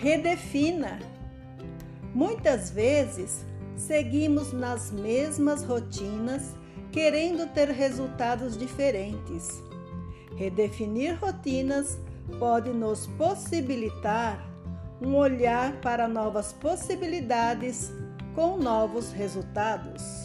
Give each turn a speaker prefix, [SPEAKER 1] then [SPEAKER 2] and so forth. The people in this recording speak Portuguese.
[SPEAKER 1] Redefina. Muitas vezes seguimos nas mesmas rotinas, querendo ter resultados diferentes. Redefinir rotinas pode nos possibilitar um olhar para novas possibilidades com novos resultados.